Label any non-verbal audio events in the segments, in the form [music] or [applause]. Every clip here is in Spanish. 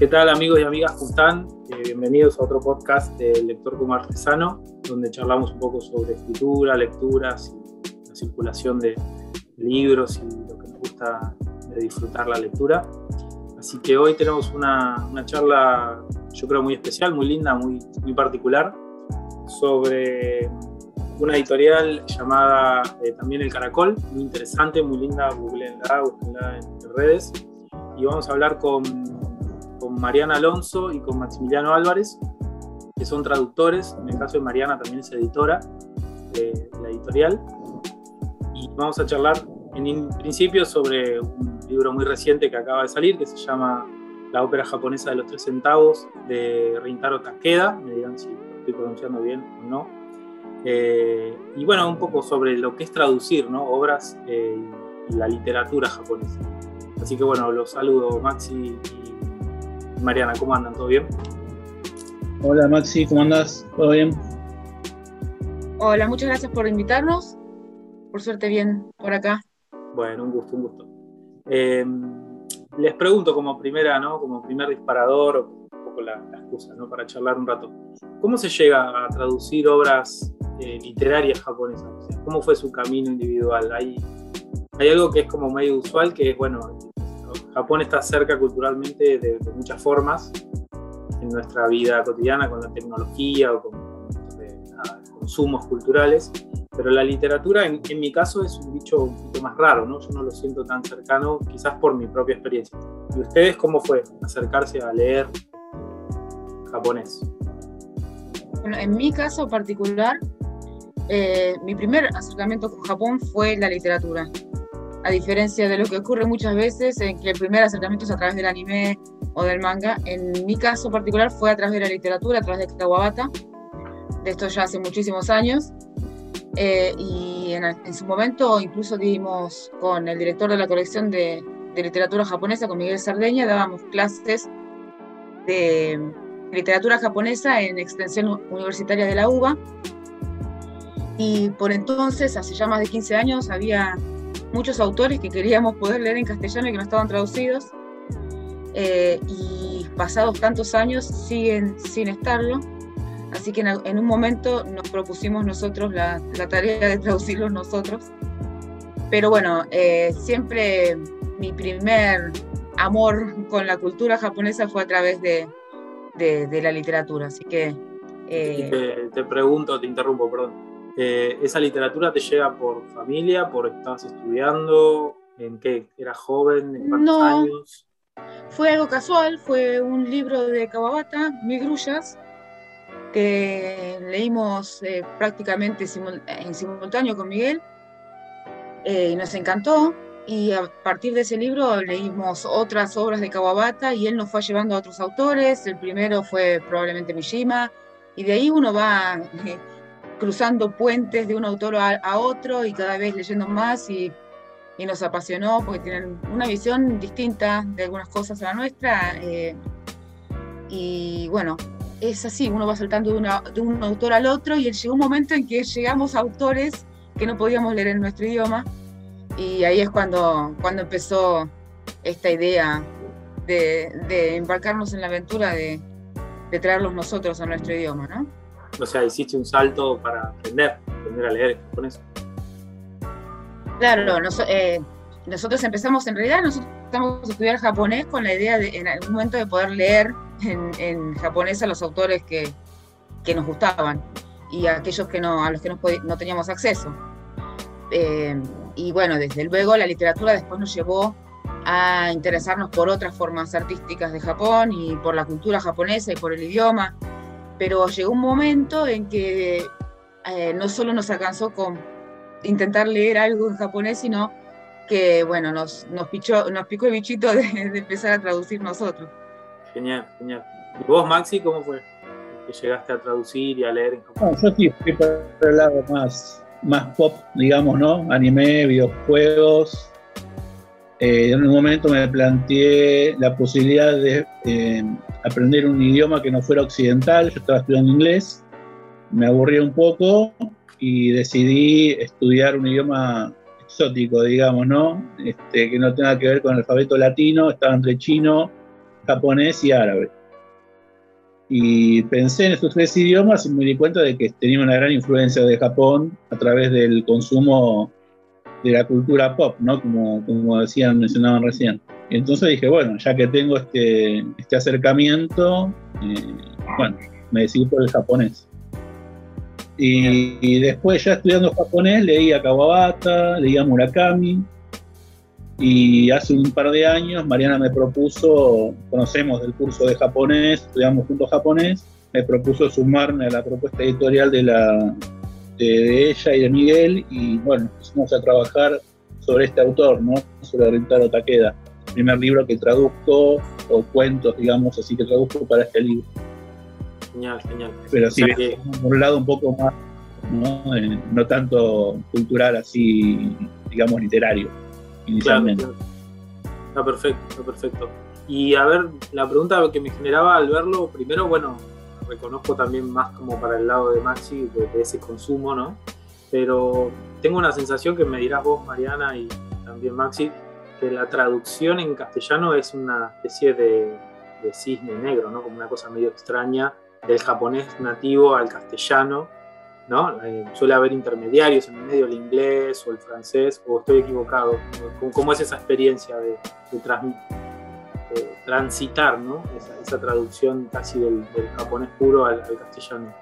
¿Qué tal amigos y amigas? ¿Cómo están? Eh, bienvenidos a otro podcast del Lector como Artesano, donde charlamos un poco sobre escritura, lecturas y la circulación de libros y lo que nos gusta de disfrutar la lectura. Así que hoy tenemos una, una charla, yo creo, muy especial, muy linda, muy, muy particular, sobre una editorial llamada eh, también El Caracol, muy interesante, muy linda, googleenla, búsquenla en redes. Y vamos a hablar con, Mariana Alonso y con Maximiliano Álvarez, que son traductores. En el caso de Mariana también es editora de la editorial. Y vamos a charlar en principio sobre un libro muy reciente que acaba de salir, que se llama La ópera japonesa de los tres centavos, de Rintaro Takeda. Me digan si estoy pronunciando bien o no eh, y bueno, un poco sobre lo que es traducir ¿no? obras eh, y la literatura japonesa. Así que bueno, los saludo Maxi y Mariana, ¿cómo andan? ¿Todo bien? Hola Maxi, ¿cómo andas? ¿Todo bien? Hola, muchas gracias por invitarnos. Por suerte bien por acá. Bueno, un gusto, un gusto. Eh, les pregunto como primera, ¿no? Como primer disparador, un poco la, la excusa, ¿no? Para charlar un rato. ¿Cómo se llega a traducir obras eh, literaria japonesa. ¿Cómo fue su camino individual? Hay, hay algo que es como medio usual, que es, bueno, Japón está cerca culturalmente de, muchas formas en nuestra vida cotidiana con la tecnología o con consumos culturales, pero la literatura en, en, mi caso es un bicho un poquito más raro, ¿no? Yo no lo siento tan cercano, quizás por mi propia experiencia. ¿Y ustedes cómo fue acercarse a leer japonés? Bueno, en mi caso particular, eh, mi primer acercamiento con Japón fue la literatura. A diferencia de lo que ocurre muchas veces, en que el primer acercamiento es a través del anime o del manga, en mi caso particular fue a través de la literatura, a través de Kawabata, de esto ya hace muchísimos años. Eh, y en, su momento incluso dimos con el director de la colección de, de literatura japonesa, con Miguel Sardeña, dábamos clases de literatura japonesa en extensión universitaria de la UBA y por entonces, hace ya más de 15 años, había muchos autores que queríamos poder leer en castellano y que no estaban traducidos. Eh, y pasados tantos años siguen sin estarlo. Así que en, un momento nos propusimos nosotros la, la, tarea de traducirlos nosotros. Pero bueno, eh, siempre mi primer amor con la cultura japonesa fue a través de, de, la literatura. Así que... Eh, te, te pregunto, te interrumpo, perdón. Eh, ¿Esa literatura te llega por familia, por estabas estudiando? ¿En qué? ¿Eras joven? ¿En cuántos no, años? Fue algo casual, fue un libro de Kawabata, Mil Grullas, que leímos eh, prácticamente en simultáneo con Miguel eh, y nos encantó. Y a partir de ese libro leímos otras obras de Kawabata y él nos fue llevando a otros autores. El primero fue probablemente Mishima, y de ahí uno va [laughs] cruzando puentes de un autor a, otro y cada vez leyendo más y, y, nos apasionó porque tienen una visión distinta de algunas cosas a la nuestra. Eh, y bueno, es así, uno va saltando de, de, un autor al otro y llegó un momento en que llegamos a autores que no podíamos leer en nuestro idioma y ahí es cuando, cuando empezó esta idea de, de embarcarnos en la aventura de, de traerlos nosotros a nuestro idioma, ¿no? O sea, hiciste un salto para aprender, aprender a leer japonés. Claro, eh, nosotros empezamos, en realidad nosotros empezamos a estudiar japonés con la idea de en algún momento de poder leer en, japonés a los autores que, que, nos gustaban y a aquellos que no, a los que no, no teníamos acceso. Eh, y bueno, desde luego la literatura después nos llevó a interesarnos por otras formas artísticas de Japón y por la cultura japonesa y por el idioma pero llegó un momento en que eh, no solo nos alcanzó con intentar leer algo en japonés, sino que, bueno, nos, nos, pichó, nos picó el bichito de, empezar a traducir nosotros. Genial, genial. ¿Y vos, Maxi, cómo fue que llegaste a traducir y a leer en japonés? yo sí fui por el lado más, más pop, digamos, ¿no? Anime, videojuegos, eh, en un momento me planteé la posibilidad de eh, aprender un idioma que no fuera occidental. Yo estaba estudiando inglés, me aburrí un poco y decidí estudiar un idioma exótico, digamos, ¿no? Este, que no tenga que ver con el alfabeto latino, estaba entre chino, japonés y árabe. Y pensé en estos tres idiomas y me di cuenta de que tenía una gran influencia de Japón a través del consumo de la cultura pop, ¿no? Como, como decían, mencionaban recién. Y entonces dije, bueno, ya que tengo este, este acercamiento, eh, bueno, me decidí por el japonés. Y, después ya estudiando japonés leía Kawabata, leía Murakami, y hace un par de años Mariana me propuso, conocemos del curso de japonés, estudiamos juntos japonés, me propuso sumarme a la propuesta editorial de, la, de, ella y de Miguel, y bueno, pusimos a trabajar sobre este autor, ¿no? sobre Rintaro Takeda, primer libro que traduzco, o cuentos, digamos, así que traduzco para este libro. Genial, genial. Pero sí, por un lado un poco más, ¿no? Eh, no tanto cultural así, digamos, literario, inicialmente. Está perfecto, está perfecto. Y a ver, la pregunta que me generaba al verlo, primero, bueno, reconozco también más como para el lado de Maxi, de, ese consumo, ¿no? Pero tengo una sensación que me dirás vos, Mariana, y también Maxi, que la traducción en castellano es una especie de, de cisne negro, ¿no? Como una cosa medio extraña del japonés nativo al castellano, ¿no? Eh, suele haber intermediarios en el medio, el inglés o el francés, o estoy equivocado. ¿Cómo, es esa experiencia de, transitar, ¿no? Esa, traducción casi del, japonés puro al, castellano?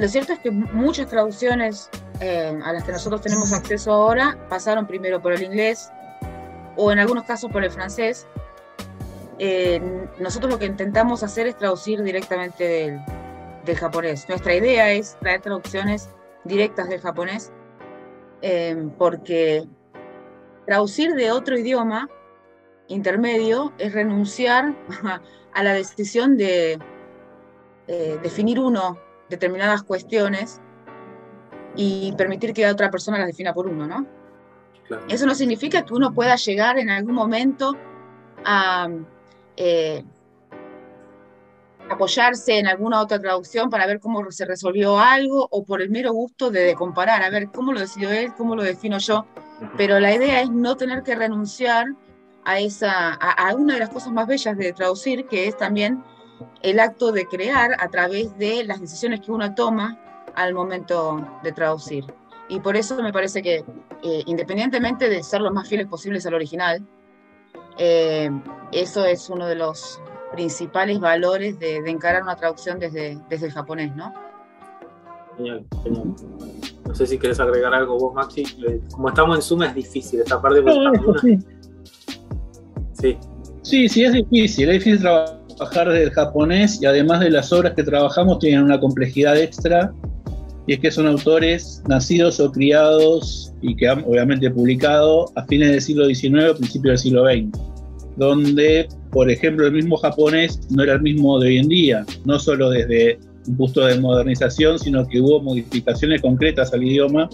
Lo cierto es que muchas traducciones eh, a las que nosotros tenemos acceso ahora pasaron primero por el inglés o en algunos casos por el francés eh, nosotros lo que intentamos hacer es traducir directamente del, japonés. Nuestra idea es traer traducciones directas del japonés, eh, porque traducir de otro idioma intermedio es renunciar [laughs] a, la decisión de definir uno determinadas cuestiones y permitir que otra persona las defina por uno, ¿no? Eso no significa que uno pueda llegar en algún momento a eh, apoyarse en alguna otra traducción para ver cómo se resolvió algo o por el mero gusto de, comparar, a ver cómo lo decidió él, cómo lo defino yo. Pero la idea es no tener que renunciar a, esa, a, una de las cosas más bellas de traducir, que es también el acto de crear a través de las decisiones que uno toma al momento de traducir. Y por eso me parece que, eh, independientemente de ser lo más fieles posibles al original, eh, eso es uno de los principales valores de, encarar una traducción desde, desde el japonés, ¿no? Genial, genial. No sé si quieres agregar algo vos, Maxi. Como estamos en Zoom es difícil esta parte. No, sí. sí. Sí, sí, es difícil. Es difícil trabajar desde el japonés y además de las obras que trabajamos tienen una complejidad extra. Y es que son autores nacidos o criados y que han obviamente publicado a fines del siglo XIX principios del siglo XX donde, por ejemplo, el mismo japonés no era el mismo de hoy en día, no solo desde un punto de modernización, sino que hubo modificaciones concretas al idioma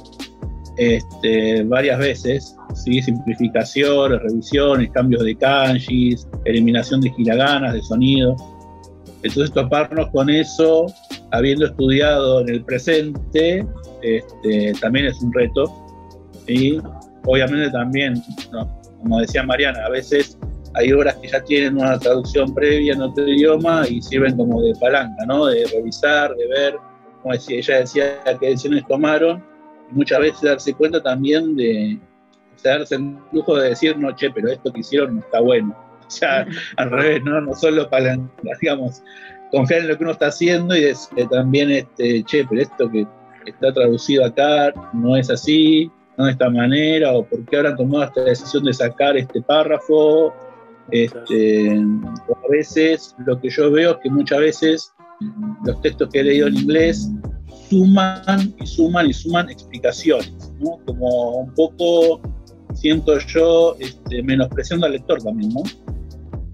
este, varias veces, ¿sí? simplificaciones, revisiones, cambios de kanjis, eliminación de hiraganas, de sonido. Entonces toparnos con eso, habiendo estudiado en el presente, este, también es un reto. y Obviamente también, como decía Mariana, a veces hay obras que ya tienen una traducción previa en otro idioma y sirven como de palanca, ¿no? De revisar, de ver, como decía, ella decía qué decisiones tomaron, y muchas veces darse cuenta también de, darse el lujo de decir, no, che, pero esto que hicieron no está bueno. O sea, [laughs] al revés, ¿no? No solo palanca, digamos, confiar en lo que uno está haciendo y decir también, este, che, pero esto que está traducido acá no es así, no de esta manera, o por qué habrán tomado esta decisión de sacar este párrafo, este, a veces lo que yo veo es que muchas veces los textos que he leído en inglés suman y suman y suman explicaciones, ¿no? Como un poco siento yo este, menospreciando al lector también, ¿no?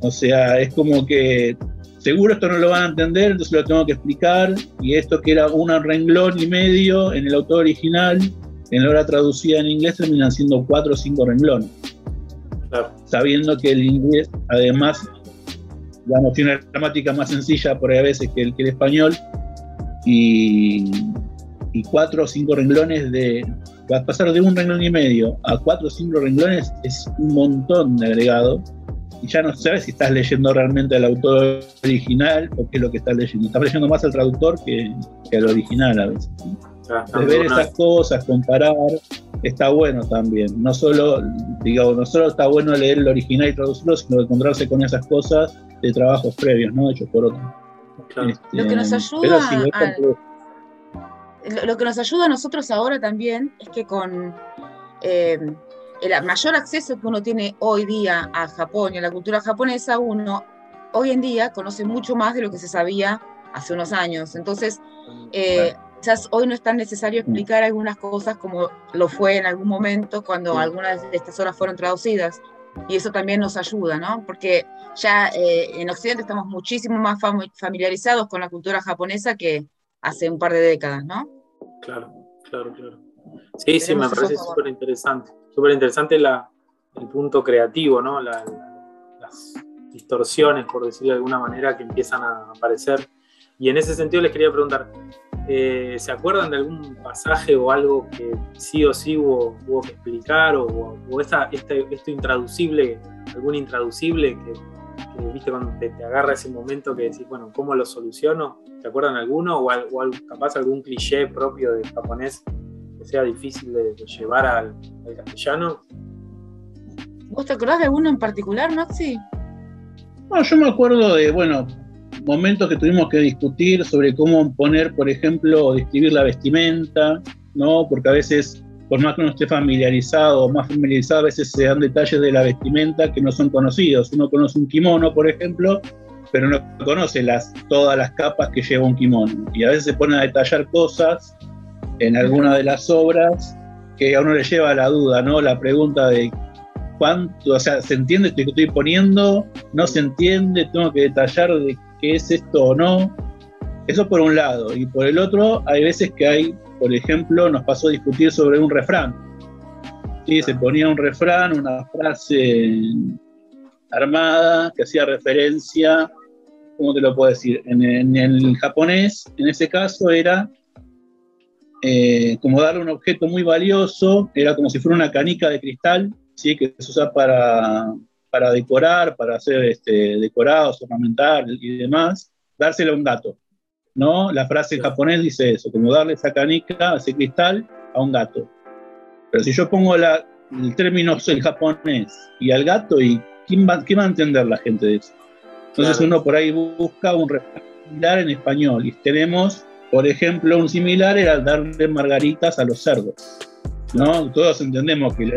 O sea, es como que seguro esto no lo van a entender, entonces lo tengo que explicar, y esto que era un renglón y medio en el autor original, en la obra traducida en inglés terminan siendo cuatro o cinco renglones sabiendo que el inglés, además, digamos, tiene una gramática más sencilla por ahí a veces que el, que el español, y, cuatro o cinco renglones de. Pasar de un renglón y medio a cuatro o cinco renglones es un montón de agregado. y ya no sabes si estás leyendo realmente al autor original o qué es lo que estás leyendo. Estás leyendo más al traductor que, que al original a veces. De ver esas cosas, comparar, está bueno también. No solo, digamos, no solo está bueno leer el original y traducirlo, sino encontrarse con esas cosas de trabajos previos, ¿no? Hechos por otros. Este, lo que nos ayuda a, lo que nos ayuda a nosotros ahora también es que con eh, el mayor acceso que uno tiene hoy día a Japón y a la cultura japonesa, uno hoy en día conoce mucho más de lo que se sabía hace unos años. Entonces, eh, quizás hoy no es tan necesario explicar algunas cosas como lo fue en algún momento cuando algunas de estas horas fueron traducidas. Y eso también nos ayuda, ¿no? Porque ya eh, en Occidente estamos muchísimo más familiarizados con la cultura japonesa que hace un par de décadas, ¿no? Claro, claro, claro. Sí, sí, me parece súper interesante. Súper interesante el punto creativo, ¿no? las distorsiones, por decirlo de alguna manera, que empiezan a aparecer. Y en ese sentido les quería preguntar, eh, ¿se acuerdan de algún pasaje o algo que sí o sí hubo, que explicar? ¿O, esta, este, esto intraducible, algún intraducible que, viste cuando te, agarra ese momento que decís, bueno, ¿cómo lo soluciono? ¿Se acuerdan alguno? ¿O, o capaz algún cliché propio del japonés que sea difícil de, llevar al, castellano? ¿Vos te acordás de alguno en particular, Maxi? No, yo me acuerdo de, bueno, momentos que tuvimos que discutir sobre cómo poner, por ejemplo, describir la vestimenta, ¿no? Porque a veces, por más que uno esté familiarizado o más familiarizado, a veces se dan detalles de la vestimenta que no son conocidos. Uno conoce un kimono, por ejemplo, pero no conoce las, todas las capas que lleva un kimono. Y a veces se ponen a detallar cosas en alguna de las obras que a uno le lleva la duda, ¿no? La pregunta de cuánto, o sea, ¿se entiende esto que estoy poniendo? ¿No se entiende? ¿Tengo que detallar de qué es esto o no? Eso por un lado. Y por el otro, hay veces que hay, por ejemplo, nos pasó a discutir sobre un refrán. ¿Sí? Se ponía un refrán, una frase armada que hacía referencia, ¿cómo te lo puedo decir? En, el japonés, en ese caso, era eh, como darle un objeto muy valioso, era como si fuera una canica de cristal, ¿sí? que se usa para, para decorar, para hacer este, decorados, ornamentar y demás, dárselo a un gato. ¿No? La frase en japonés dice eso, como darle esa canica, ese cristal, a un gato. Pero si yo pongo la, el término el japonés y al gato, ¿y quién va, va a entender la gente de eso? Entonces uno por ahí busca un similar en español y tenemos por ejemplo, un similar era darle margaritas a los cerdos. ¿no? Todos entendemos que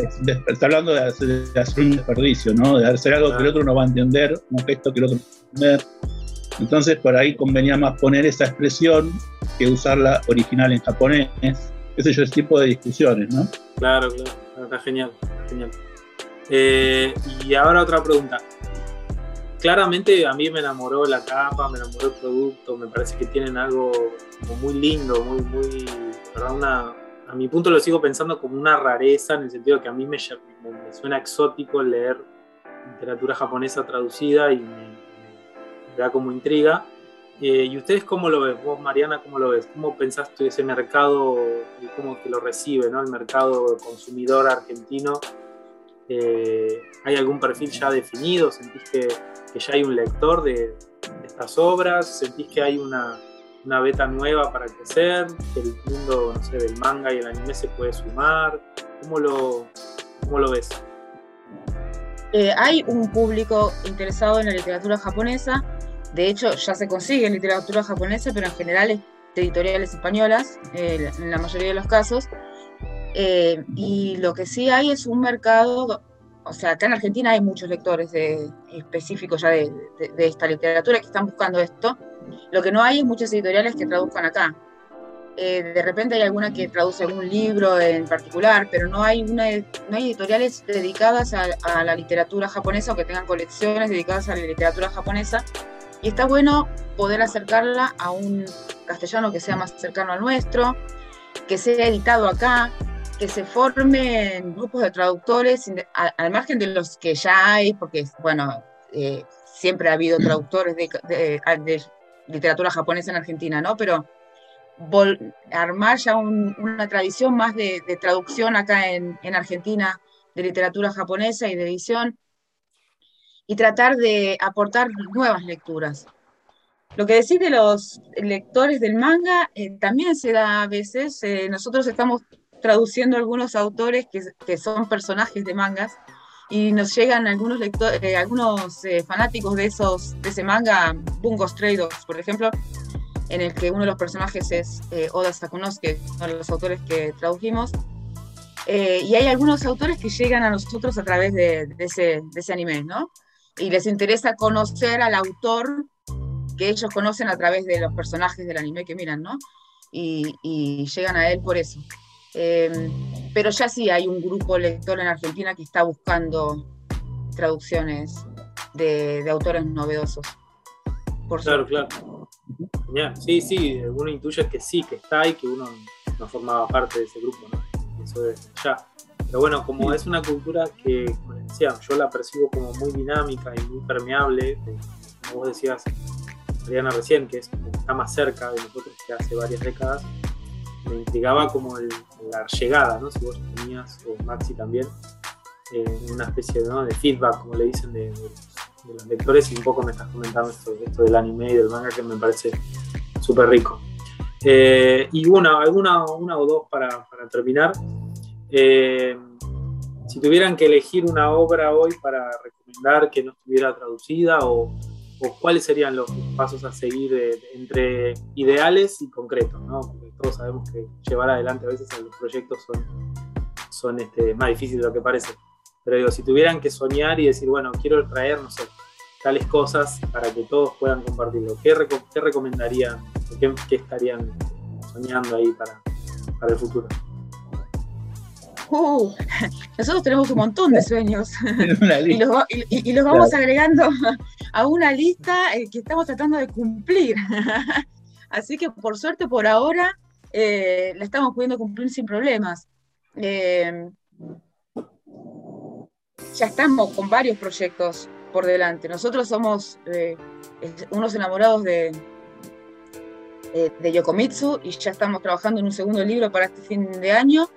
está hablando de hacer, un desperdicio, ¿no? de hacer algo que el otro no va a entender, un gesto que el otro no va a entender. Entonces, por ahí convenía más poner esa expresión que usarla original en japonés. Ese es el tipo de discusiones, ¿no? Claro, claro, está genial, genial. Eh, y ahora otra pregunta claramente a mí me enamoró la capa, me enamoró el producto, me parece que tienen algo como muy lindo, muy, muy, a mi punto lo sigo pensando como una rareza en el sentido que a mí me, suena exótico leer literatura japonesa traducida y me, da como intriga. Eh, ¿Y ustedes cómo lo ves? Vos, Mariana, ¿cómo lo ves? ¿Cómo pensaste ese mercado y cómo que lo recibe, ¿no? el mercado consumidor argentino? Eh, ¿Hay algún perfil ya definido? ¿Sentís que que ya hay un lector de, estas obras? ¿Sentís que hay una, una, beta nueva para crecer? ¿Que el mundo no sé, del manga y el anime se puede sumar? ¿Cómo lo, cómo lo ves? Eh, hay un público interesado en la literatura japonesa. De hecho, ya se consigue literatura japonesa, pero en general es de editoriales españolas, eh, en la mayoría de los casos. Eh, y lo que sí hay es un mercado o sea, acá en Argentina hay muchos lectores específicos ya de, esta literatura que están buscando esto. Lo que no hay es muchas editoriales que traduzcan acá. Eh, de repente hay alguna que traduce algún libro en particular, pero no hay, una, no hay editoriales dedicadas a, la literatura japonesa o que tengan colecciones dedicadas a la literatura japonesa. Y está bueno poder acercarla a un castellano que sea más cercano al nuestro, que sea editado acá, que se formen grupos de traductores, al margen de los que ya hay, porque, bueno, eh, siempre ha habido traductores de, literatura japonesa en Argentina, ¿no? Pero armar ya una tradición más de, traducción acá en, Argentina de literatura japonesa y de edición. Y tratar de aportar nuevas lecturas. Lo que decís de los lectores del manga eh, también se da a veces. Eh, nosotros estamos traduciendo algunos autores que, que, son personajes de mangas y nos llegan algunos lectores, eh, algunos fanáticos de esos de ese manga, Bungo Stray Dogs, por ejemplo, en el que uno de los personajes es Oda Sakunosuke, uno de los autores que tradujimos. y hay algunos autores que llegan a nosotros a través de, de, ese, de ese anime, ¿no? Y les interesa conocer al autor que ellos conocen a través de los personajes del anime que miran, ¿no? Y, llegan a él por eso. Em, pero ya sí hay un grupo lector en Argentina que está buscando traducciones de, autores novedosos. claro, claro. Sí, sí, uno intuye que sí, que está y que uno no formaba parte de ese grupo, ¿no? Eso es ya. Pero bueno, como es una cultura que, como decía, yo la percibo como muy dinámica y muy permeable, como vos decías, Adriana recién, que es, está más cerca de nosotros que hace varias décadas, me intrigaba como la llegada, ¿no? Si vos tenías, o Maxi también, eh, una especie de feedback, como le dicen, de, los lectores, y un poco me estás comentando esto, esto del anime y del manga que me parece súper rico. Eh, y una, alguna una o dos para, para terminar. Eh, si tuvieran que elegir una obra hoy para recomendar que no estuviera traducida o, cuáles serían los pasos a seguir entre ideales y concretos, ¿no? Porque todos sabemos que llevar adelante a veces los proyectos son, son este, más difíciles de lo que parece. Pero digo, si tuvieran que soñar y decir, bueno, quiero traer, no sé, tales cosas para que todos puedan compartirlo, ¿qué, qué recomendarían? Qué, ¿Qué, estarían soñando ahí para, para el futuro? Uh, nosotros tenemos un montón de sueños [laughs] y, los, y, los, vamos agregando a una lista eh, que estamos tratando de cumplir. [laughs] Así que por suerte por ahora eh, la estamos pudiendo cumplir sin problemas. Eh, ya estamos con varios proyectos por delante. Nosotros somos unos enamorados de, de Yokomitsu y ya estamos trabajando en un segundo libro para este fin de año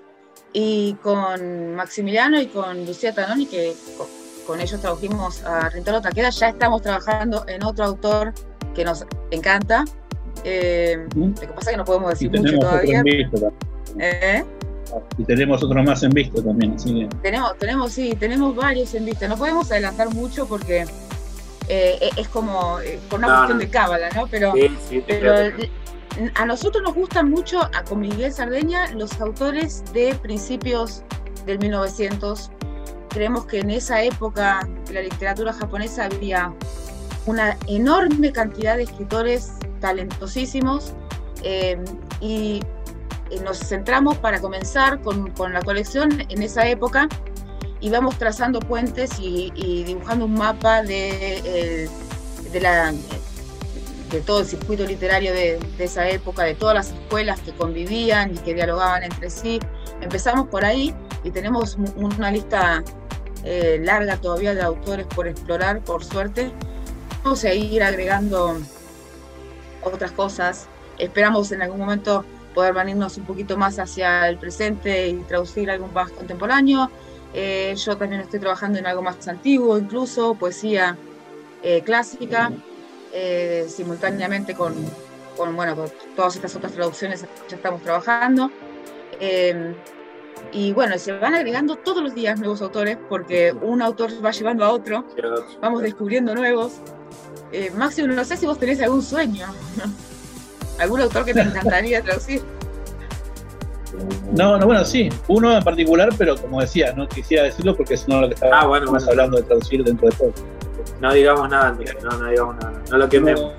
y con Maximiliano y con Lucía Tanoni, que con, ellos tradujimos a Rintaro Taqueda, ya estamos trabajando en otro autor que nos encanta. Eh, lo que pasa es que no podemos decir mucho todavía. ¿Eh? Y tenemos otro más en vista también. Tenemos, tenemos, sí, tenemos varios en vista. No podemos adelantar mucho porque eh, es como por una cuestión de cábala, ¿no? Pero, pero a nosotros nos gustan mucho, a, con Miguel Sardeña, los autores de principios del 1900. Creemos que en esa época de la literatura japonesa había una enorme cantidad de escritores talentosísimos eh, y nos centramos para comenzar con, la colección en esa época y vamos trazando puentes y, dibujando un mapa de, eh, de la de todo el circuito literario de, esa época, de todas las escuelas que convivían y que dialogaban entre sí. Empezamos por ahí y tenemos una lista eh, larga todavía de autores por explorar, por suerte. Vamos a ir agregando otras cosas. Esperamos en algún momento poder venirnos un poquito más hacia el presente y traducir algo más contemporáneo. Eh, yo también estoy trabajando en algo más antiguo, incluso poesía eh, clásica. Eh, simultáneamente con, bueno, con todas estas otras traducciones ya estamos trabajando. Eh, y bueno, se van agregando todos los días nuevos autores porque un autor va llevando a otro, vamos descubriendo nuevos. Eh, Máximo, no sé si vos tenés algún sueño, [laughs] algún autor que te encantaría traducir. No, no, bueno, sí, uno en particular, pero como decía, no quisiera decirlo porque es uno de lo que estaba ah, hablando de traducir dentro de todo. No digamos nada, no, no digamos nada. No lo quememos.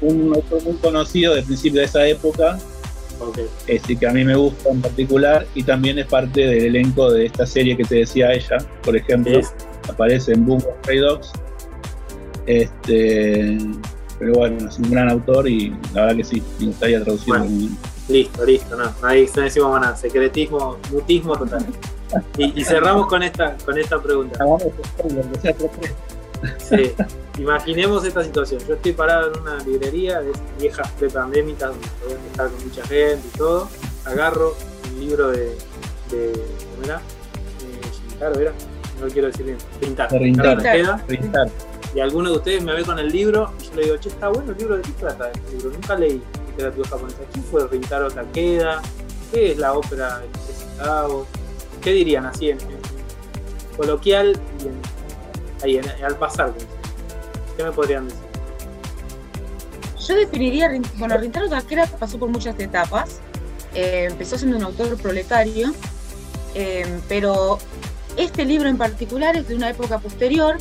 Un autor muy conocido de principio de esa época, okay. este, que a mí me gusta en particular, y también es parte del elenco de esta serie que te decía ella, por ejemplo, aparece en Boom of Stray Dogs. Este, pero bueno, es un gran autor y la verdad que sí, me gustaría traducirlo. listo, listo, no, ahí no decimos nada, secretismo, mutismo total. Y, y, cerramos con esta, con esta pregunta. Sí. Imaginemos esta situación. Yo estoy parado en una librería de viejas prepandémicas donde podían estar con mucha gente y todo. Agarro un libro de. de ¿Cómo era? Eh, era? no quiero decir bien, pintar. pintar. Y alguno de ustedes me ve con el libro y yo le digo, che, está bueno el libro, ¿de qué trata este libro? Nunca leí literatura japonesa. ¿Quién fue Rintaro Takeda? ¿Qué es la ópera de centavos? ¿Qué dirían así en, coloquial y ahí al pasar? ¿Qué me podrían decir? Yo definiría, bueno, Rintaro Takeda pasó por muchas etapas. Eh, empezó siendo un autor proletario, eh, pero este libro en particular es de una época posterior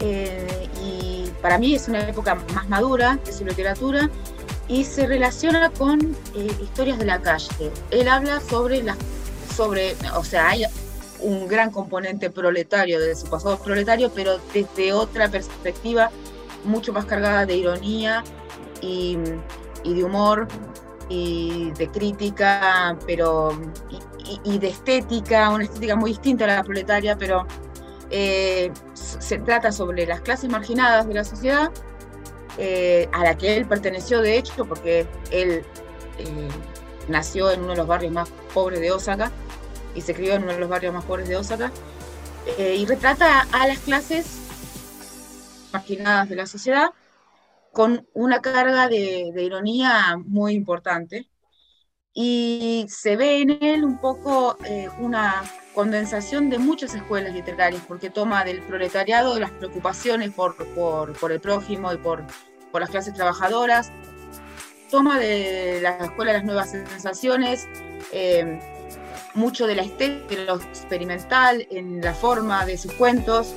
eh, y para mí es una época más madura de su literatura y se relaciona con historias de la calle. Él habla sobre las, sobre, o sea, hay un gran componente proletario de su pasado proletario, pero desde otra perspectiva mucho más cargada de ironía y, y de humor y de crítica, pero y, de estética, una estética muy distinta a la proletaria, pero eh, se trata sobre las clases marginadas de la sociedad, eh, a la que él perteneció de hecho, porque él eh, nació en uno de los barrios más pobres de Osaka y se crió en uno de los barrios más pobres de Osaka, y retrata a las clases marginadas de la sociedad con una carga de, ironía muy importante. Y se ve en él un poco eh, una condensación de muchas escuelas literarias, porque toma del proletariado, de las preocupaciones por, por, el prójimo y por, por, las clases trabajadoras, toma de la escuela de las nuevas sensaciones, eh, mucho de la estética, de lo experimental en la forma de sus cuentos,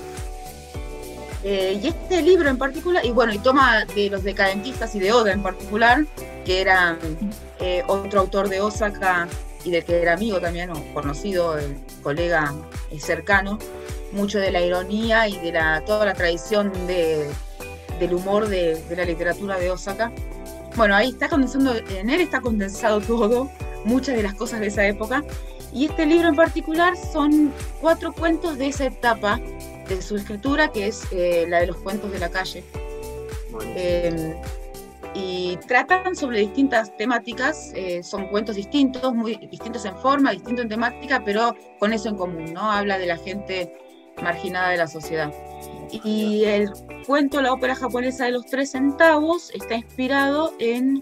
eh, y este libro en particular, y bueno, y toma de los decadentistas y de Oda en particular, que era eh, otro autor de Osaka y del que era amigo también, o conocido, el colega eh, cercano, mucho de la ironía y de la, toda la tradición de, del humor de, de, la literatura de Osaka. Bueno, ahí está condensando, en él está condensado todo, muchas de las cosas de esa época. Y este libro en particular son cuatro cuentos de esa etapa de su escritura, que es eh, la de los cuentos de la calle. Em, y tratan sobre distintas temáticas, eh, son cuentos distintos, muy distintos en forma, distintos en temática, pero con eso en común, ¿no? Habla de la gente marginada de la sociedad. Y el cuento, la ópera japonesa de los tres centavos, está inspirado en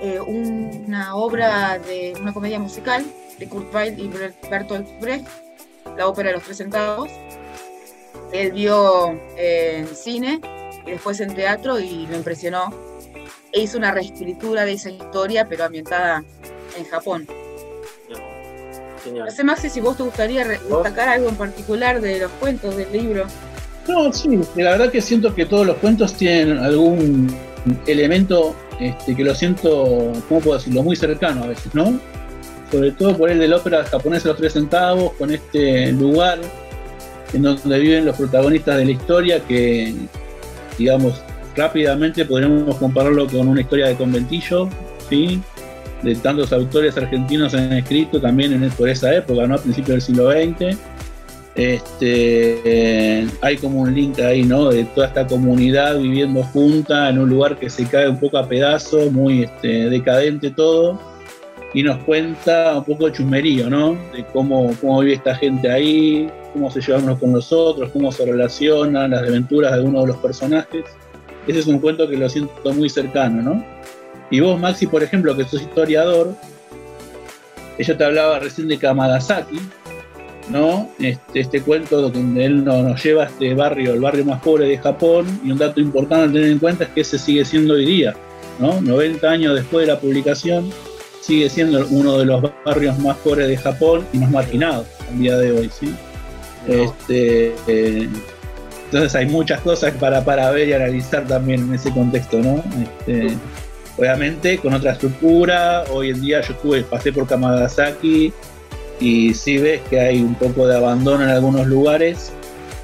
eh, una obra de una comedia musical de Kurt Weill y Bertolt Brecht, la ópera de los tres centavos, él vio en cine y después en teatro y lo impresionó. E hizo una reescritura de esa historia, pero ambientada en Japón. No sé, Maxi, si vos te gustaría destacar algo en particular de los cuentos del libro. No, sí, la verdad que siento que todos los cuentos tienen algún elemento este, que lo siento, ¿cómo puedo decirlo?, muy cercano a veces, ¿no? Sobre todo por el de la ópera japonesa Los Tres Centavos, con este lugar en donde viven los protagonistas de la historia que, digamos, rápidamente podríamos compararlo con una historia de conventillo, ¿sí? de tantos autores argentinos han escrito también en, por esa época, ¿no? a principios del siglo XX. Este, hay como un link ahí, ¿no? De toda esta comunidad viviendo junta en un lugar que se cae un poco a pedazos, muy este, decadente todo, y nos cuenta un poco de chusmerío, ¿no? De cómo, cómo vive esta gente ahí, cómo se llevan unos con los otros, cómo se relacionan, las aventuras de algunos de los personajes. Ese es un cuento que lo siento muy cercano, ¿no? Y vos, Maxi, por ejemplo, que sos historiador, ella te hablaba recién de Kamagasaki, ¿no? Este, este cuento donde él nos, lleva a este barrio, el barrio más pobre de Japón, y un dato importante a tener en cuenta es que ese sigue siendo hoy día, ¿no? 90 años después de la publicación, sigue siendo uno de los barrios más pobres de Japón y más marginados al día de hoy, ¿sí? Este, eh, entonces hay muchas cosas para, para ver y analizar también en ese contexto, ¿no? Este, obviamente con otra estructura, hoy en día yo estuve, pasé por Kamagasaki y sí ves que hay un poco de abandono en algunos lugares,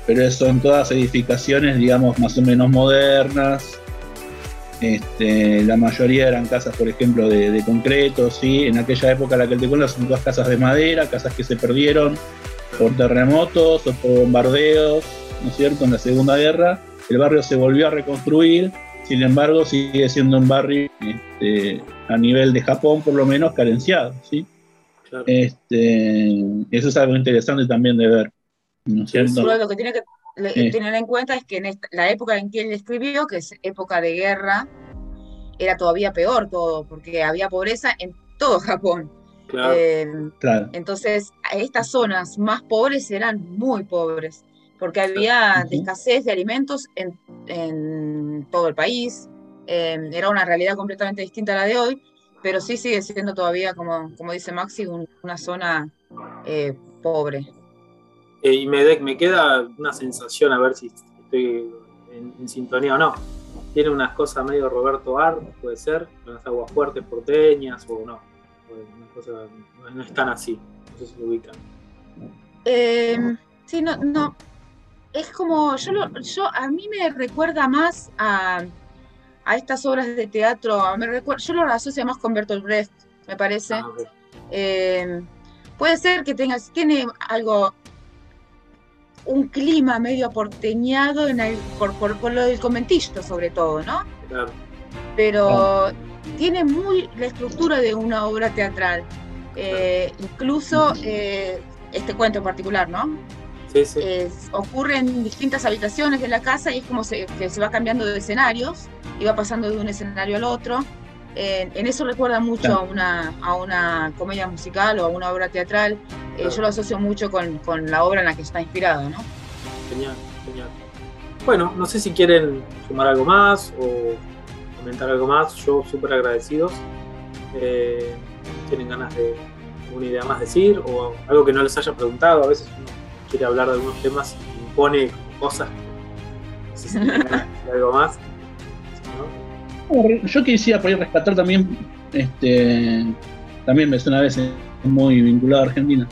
pero son todas edificaciones, digamos, más o menos modernas. Este, la mayoría eran casas, por ejemplo, de, concreto, ¿sí? En aquella época la que te cuento son todas casas de madera, casas que se perdieron, por terremotos o por bombardeos, ¿no es cierto?, en la Segunda Guerra, el barrio se volvió a reconstruir, sin embargo sigue siendo un barrio este, a nivel de Japón por lo menos carenciado, ¿sí? Este, eso es algo interesante también de ver. ¿no cierto? Lo que tiene que tener en cuenta es que en la época en que él escribió, que es época de guerra, era todavía peor todo, porque había pobreza en todo Japón. Eh, claro. Entonces, estas zonas más pobres eran muy pobres, porque había escasez de alimentos en, todo el país. Eh, era una realidad completamente distinta a la de hoy, pero sí sigue siendo todavía, como, como dice Maxi, una zona eh, pobre. y me, me queda una sensación, a ver si estoy en sintonía o no tiene unas cosas medio Roberto Art, puede ser, unas aguas fuertes porteñas o no. no, es tan así, no sé si lo ubican. Eh, sí, no, no. Es como, yo, yo a mí me recuerda más a, a estas obras de teatro, me yo lo asocio más con Bertolt Brecht, me parece. Ah, eh, puede ser que tenga, tiene algo un clima medio porteñado en el, por, por, lo del conventillo sobre todo, ¿no? Claro. Pero tiene muy la estructura de una obra teatral. Eh, incluso eh, este cuento en particular, ¿no? Sí, sí. ocurre en distintas habitaciones de la casa y es como se, que se va cambiando de escenarios va pasando de un escenario al otro. en eso recuerda mucho a, una, a una comedia musical o a una obra teatral eh, yo lo asocio mucho con, con, la obra en la que está inspirado, ¿no? Genial, genial. Bueno, no sé si quieren sumar algo más o comentar algo más. Yo súper agradecidos. Eh, ¿Tienen ganas de una idea más decir o algo que no les haya preguntado? A veces uno quiere hablar de algunos temas y impone cosas. No sé si tienen algo más. Yo quisiera por rescatar también, este, también me suena a veces muy vinculado a Argentina,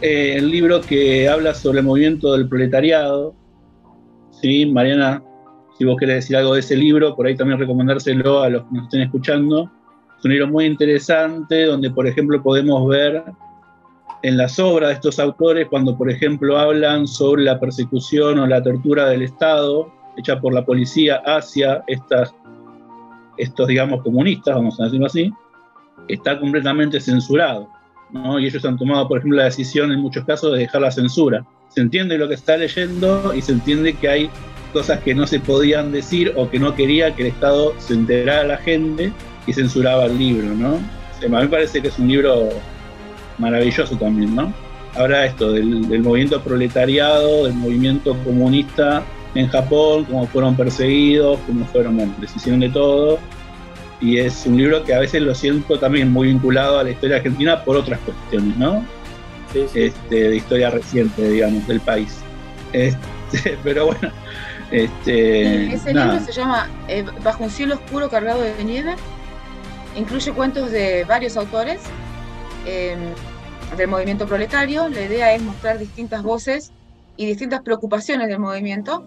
eh, el libro que habla sobre el movimiento del proletariado. ¿sí? Mariana, si vos querés decir algo de ese libro, por ahí también recomendárselo a los que nos estén escuchando. Es un libro muy interesante donde, por ejemplo, podemos ver en las obras de estos autores cuando, por ejemplo, hablan sobre la persecución o la tortura del Estado hecha por la policía hacia estas, estos, digamos, comunistas, vamos a decirlo así, está completamente censurado. Y ellos han tomado, por ejemplo, la decisión en muchos casos de dejar la censura. Se entiende lo que está leyendo y se entiende que hay cosas que no se podían decir o que no quería que el Estado se enterara a la gente y censuraba el libro, ¿no? a mí me parece que es un libro maravilloso también, ¿no? Ahora esto del movimiento proletariado, del movimiento comunista en Japón, cómo fueron perseguidos, cómo fueron, bueno, les hicieron de todo, y es un libro que a veces lo siento también muy vinculado a la historia argentina por otras cuestiones, ¿no? Sí, Este, de historia reciente, digamos, del país. Este, [laughs] pero bueno, este, ese libro se llama eh, Bajo un cielo oscuro cargado de nieve. Incluye cuentos de varios autores em, del movimiento proletario. La idea es mostrar distintas voces y distintas preocupaciones del movimiento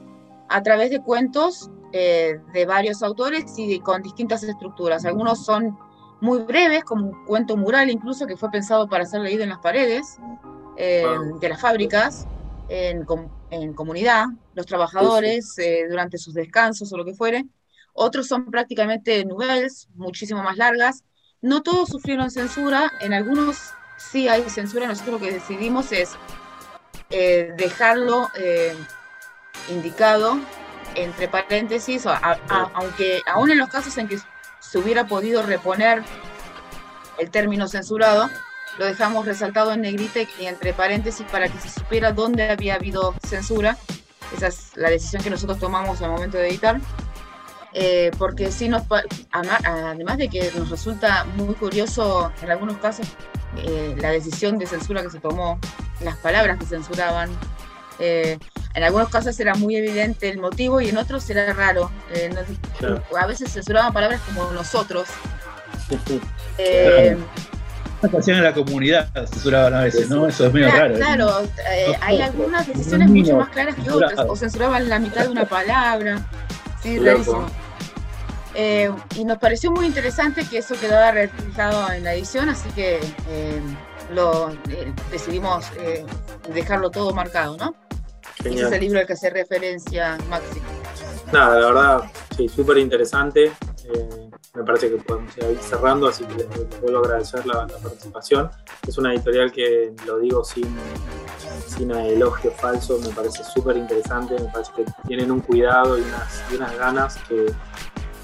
a través de cuentos eh, de varios autores y con distintas estructuras. Algunos son muy breves, como un cuento mural incluso, que fue pensado para ser leído en las paredes eh, de las fábricas, en, comunidad, los trabajadores, eh, durante sus descansos o lo que fuere. Otros son prácticamente novelas, muchísimo más largas. No todos sufrieron censura, en algunos sí hay censura. Nosotros lo que decidimos es dejarlo indicado entre paréntesis, aunque aún en los casos en que se hubiera podido reponer el término censurado, lo dejamos resaltado en negrita y entre paréntesis para que se supiera dónde había habido censura. Esa es la decisión que nosotros tomamos al momento de editar. Eh, porque sí nos, además de que nos resulta muy curioso en algunos casos eh, la decisión de censura que se tomó, las palabras que censuraban, eh, en algunos casos era muy evidente el motivo y en otros era raro. Eh, a veces censuraban palabras como nosotros. Eh, en la comunidad censuraban a veces, ¿no? Eso es medio raro. Claro, eh, hay algunas decisiones mucho más claras que otras, o censuraban la mitad de una palabra. Sí, rarísimo. Eh, y nos pareció muy interesante que eso quedara reflejado en la edición, así que lo decidimos dejarlo todo marcado, ¿no? Ese es el libro al que hace referencia Maxi. Nada, la verdad, sí, súper interesante. Eh, me parece que podemos ir cerrando, así que les, vuelvo a agradecer la, participación. Es una editorial que lo digo sin, sin elogio falso, me parece súper interesante, me parece que tienen un cuidado y unas, unas ganas que,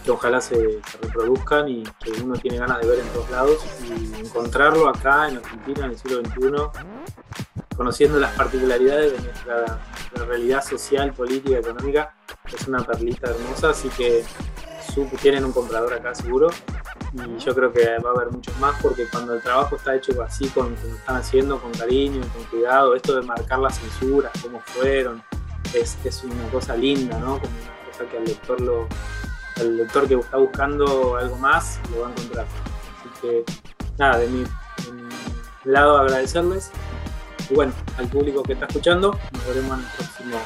ojalá se, reproduzcan y que uno tiene ganas de ver en todos lados y encontrarlo acá en Argentina en el siglo XXI, conociendo las particularidades de nuestra, nuestra realidad social, política, económica, es una perlita hermosa, así que tienen un comprador acá seguro y yo creo que va a haber muchos más porque cuando el trabajo está hecho así, con, como están haciendo, con cariño, con cuidado, esto de marcar las censuras, cómo fueron, es, es una cosa linda, ¿no? Como una cosa que al lector, lo, al lector que está buscando algo más lo va a encontrar. Así que nada, de mi, de mi lado agradecerles y bueno, al público que está escuchando, nos veremos en el próximo,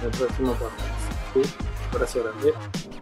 en el próximo podcast. ¿sí? Grande.